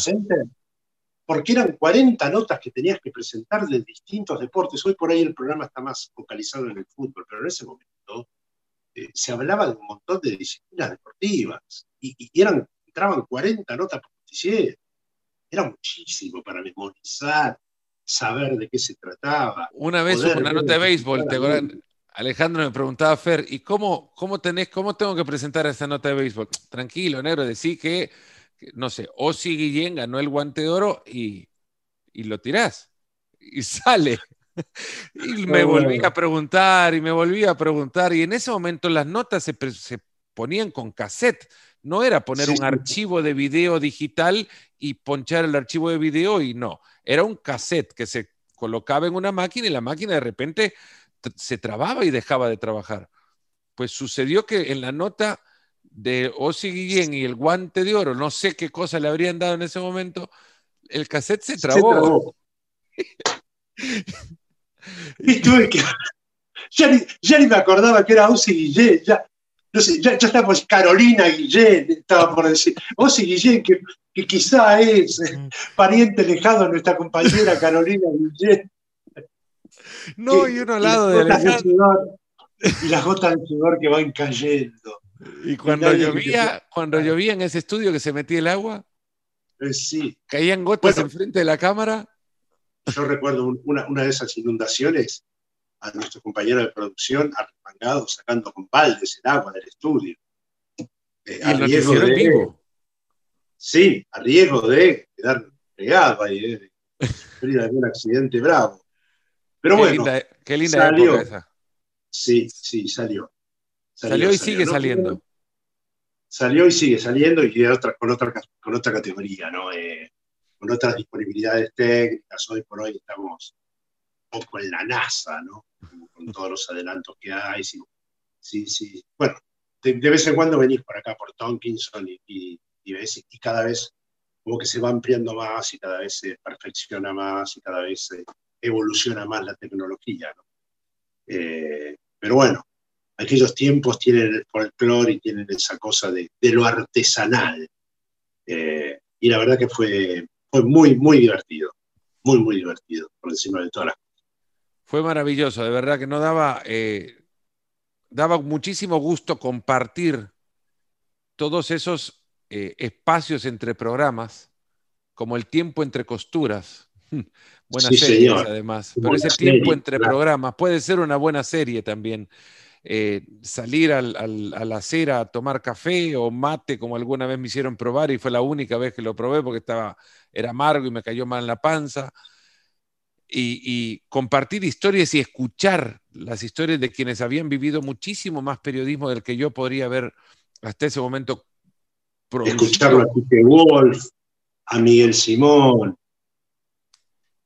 Porque eran 40 notas que tenías que presentar de distintos deportes. Hoy por ahí el programa está más focalizado en el fútbol, pero en ese momento eh, se hablaba de un montón de disciplinas deportivas y, eran, entraban 40 notas por noticiero. Era muchísimo para memorizar, saber de qué se trataba. Una vez una nota de béisbol, Alejandro me preguntaba, Fer, ¿y cómo, cómo, tenés, cómo tengo que presentar esa nota de béisbol? Tranquilo, negro, decí que no sé, Osi Guillén ganó el guante de oro y, lo tirás. Y sale. [laughs] y me volví a preguntar y me volví a preguntar. Y en ese momento las notas se, ponían con cassette. No era poner un archivo de video digital y ponchar el archivo de video y no. Era un cassette que se colocaba en una máquina y la máquina de repente se trababa y dejaba de trabajar. Pues sucedió que en la nota de Osi Guillén y el guante de oro, no sé qué cosa le habrían dado en ese momento, el cassette se trabó. [laughs] y tuve que. Ya ni, me acordaba que era Osi Guillén, ya, no sé, ya, ya pues Carolina Guillén, estaba por decir. Osi Guillén, que, que quizá es pariente lejano de nuestra compañera Carolina Guillén. No, y uno al lado de Y las gotas de sudor que van cayendo. Y cuando llovía, cuando llovía en ese estudio que se metía el agua, eh, sí. caían gotas enfrente de la cámara. Yo recuerdo una, una, de esas inundaciones a nuestro compañero de producción arrepangado sacando con baldes el agua del estudio. Eh, a riesgo de, vivo. Sí, a riesgo de quedar pegado ahí, de sufrir algún accidente bravo. Pero bueno. qué linda salió. época esa. Sí, sí, salió. Salió, y sigue saliendo. Salió y sigue saliendo y otra, con, otra, con otra categoría, ¿no? Eh, con otras disponibilidades técnicas. Hoy por hoy estamos un poco en la NASA, ¿no? Con todos los adelantos que hay. Sí, sí. sí. Bueno, de, vez en cuando venís por acá, por Tonkinson, y, y, y, cada vez como que se va ampliando más y cada vez se perfecciona más y cada vez se evoluciona más la tecnología. ¿no? Eh, pero bueno, aquellos tiempos tienen el folclore y tienen esa cosa de, lo artesanal. Eh, y la verdad que fue, fue muy, muy divertido. Muy, muy divertido, por encima de todas las cosas. Fue maravilloso, de verdad que no daba, eh, daba muchísimo gusto compartir todos esos espacios entre programas, como el tiempo entre costuras, [laughs] Buenas series, además. Pero ese tiempo entre programas puede ser una buena serie también. Eh, salir al, a la acera a tomar café o mate, como alguna vez me hicieron probar, y fue la única vez que lo probé porque estaba, era amargo y me cayó mal en la panza. Y, compartir historias y escuchar las historias de quienes habían vivido muchísimo más periodismo del que yo podría haber hasta ese momento. Escucharlo a Wolf, a Miguel Simón,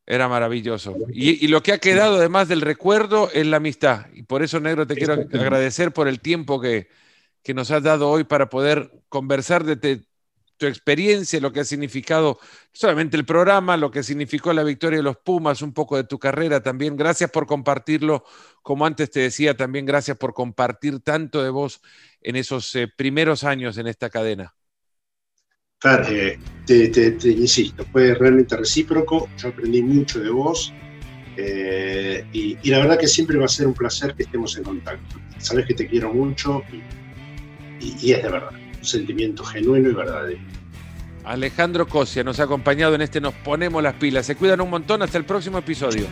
era maravilloso. Y, lo que ha quedado, además del recuerdo, es la amistad. Y por eso, Negro, te quiero agradecer por el tiempo que, nos has dado hoy para poder conversar de tu experiencia, lo que ha significado solamente el programa, lo que significó la victoria de los Pumas, un poco de tu carrera también. Gracias por compartirlo. Como antes te decía, también gracias por compartir tanto de vos en esos eh, primeros años en esta cadena. Eh, te, insisto, fue realmente recíproco, yo aprendí mucho de vos eh, y, la verdad que siempre va a ser un placer que estemos en contacto. Sabes que te quiero mucho y, es de verdad, un sentimiento genuino y verdadero. Alejandro Cosia nos ha acompañado en este Nos Ponemos las Pilas. Se cuidan un montón. Hasta el próximo episodio.